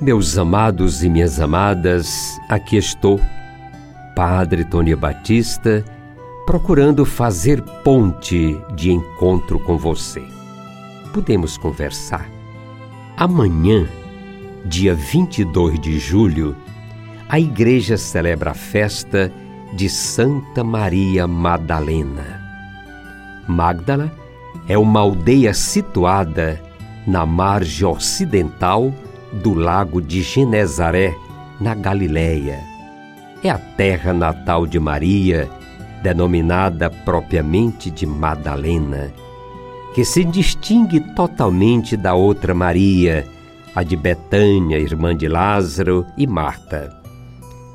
Meus amados e minhas amadas, aqui estou, Padre Tony Batista, procurando fazer ponte de encontro com você. Podemos conversar? Amanhã, dia 22 de julho, a igreja celebra a festa de Santa Maria Madalena. Magdala é uma aldeia situada na margem ocidental do lago de Genezaré, na Galiléia. É a terra natal de Maria, denominada propriamente de Madalena, que se distingue totalmente da outra Maria, a de Betânia, irmã de Lázaro e Marta.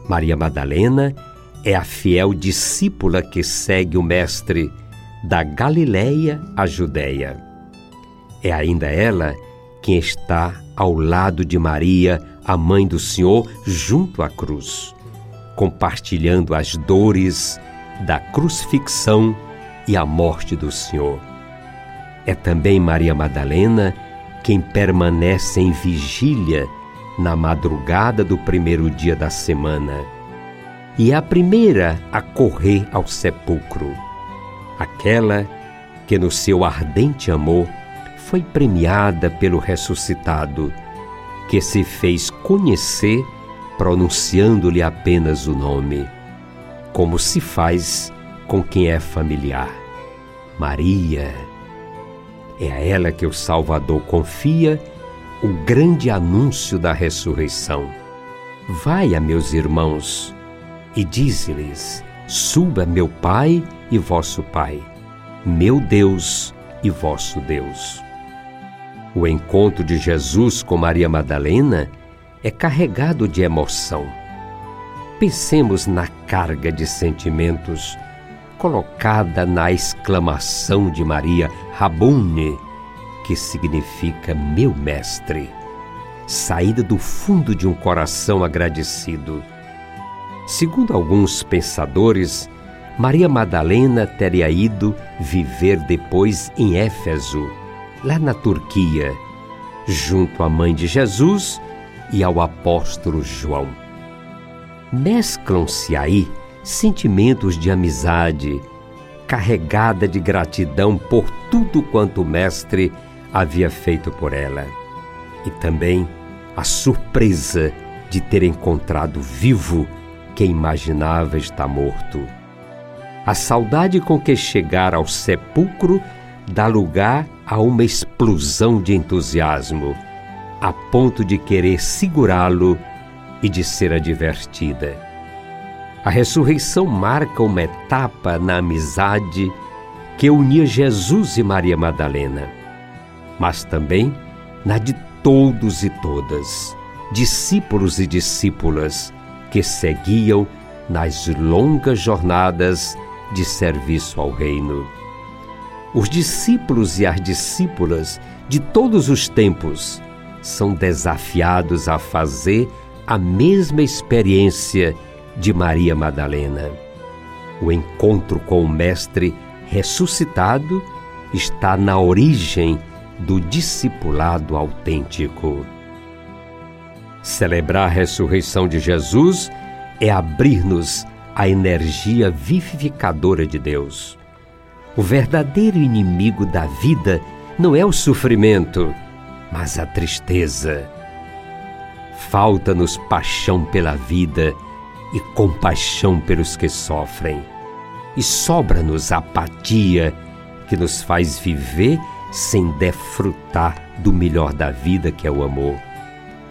Maria Madalena é a fiel discípula que segue o Mestre da Galiléia à Judéia. É ainda ela quem está ao lado de Maria, a mãe do Senhor, junto à cruz, compartilhando as dores da crucifixão e a morte do Senhor. É também Maria Madalena quem permanece em vigília na madrugada do primeiro dia da semana e é a primeira a correr ao sepulcro, aquela que no seu ardente amor foi premiada pelo ressuscitado, que se fez conhecer pronunciando-lhe apenas o nome, como se faz com quem é familiar. Maria. É a ela que o Salvador confia o grande anúncio da ressurreição. Vai a meus irmãos e dize-lhes: Suba meu Pai e vosso Pai, meu Deus e vosso Deus. O encontro de Jesus com Maria Madalena é carregado de emoção. Pensemos na carga de sentimentos colocada na exclamação de Maria Rabune, que significa meu mestre, saída do fundo de um coração agradecido. Segundo alguns pensadores, Maria Madalena teria ido viver depois em Éfeso, lá na Turquia, junto à mãe de Jesus e ao apóstolo João. Mesclam-se aí sentimentos de amizade, carregada de gratidão por tudo quanto o Mestre havia feito por ela, e também a surpresa de ter encontrado vivo quem imaginava estar morto. A saudade com que chegar ao sepulcro dá lugar a uma explosão de entusiasmo, a ponto de querer segurá-lo e de ser advertida. A ressurreição marca uma etapa na amizade que unia Jesus e Maria Madalena, mas também na de todos e todas, discípulos e discípulas que seguiam nas longas jornadas de serviço ao Reino. Os discípulos e as discípulas de todos os tempos são desafiados a fazer a mesma experiência de Maria Madalena. O encontro com o Mestre ressuscitado está na origem do discipulado autêntico. Celebrar a ressurreição de Jesus é abrir-nos à energia vivificadora de Deus. O verdadeiro inimigo da vida não é o sofrimento, mas a tristeza. Falta-nos paixão pela vida e compaixão pelos que sofrem. E sobra-nos apatia que nos faz viver sem defrutar do melhor da vida que é o amor.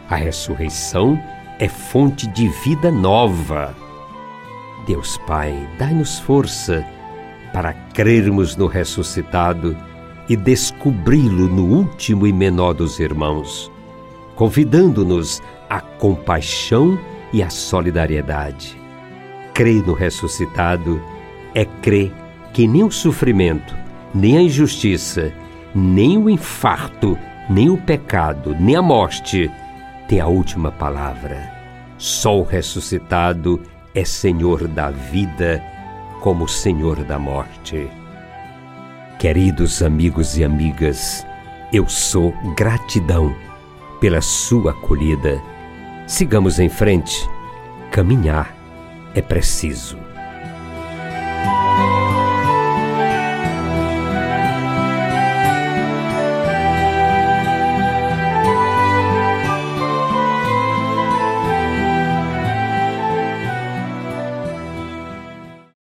A ressurreição é fonte de vida nova. Deus Pai, dai-nos força para crermos no ressuscitado e descobri-lo no último e menor dos irmãos, convidando-nos à compaixão e à solidariedade. Crer no ressuscitado é crer que nem o sofrimento, nem a injustiça, nem o infarto, nem o pecado, nem a morte tem a última palavra. Só o ressuscitado é Senhor da vida, como Senhor da morte. Queridos amigos e amigas, eu sou gratidão pela sua acolhida. Sigamos em frente. Caminhar é preciso.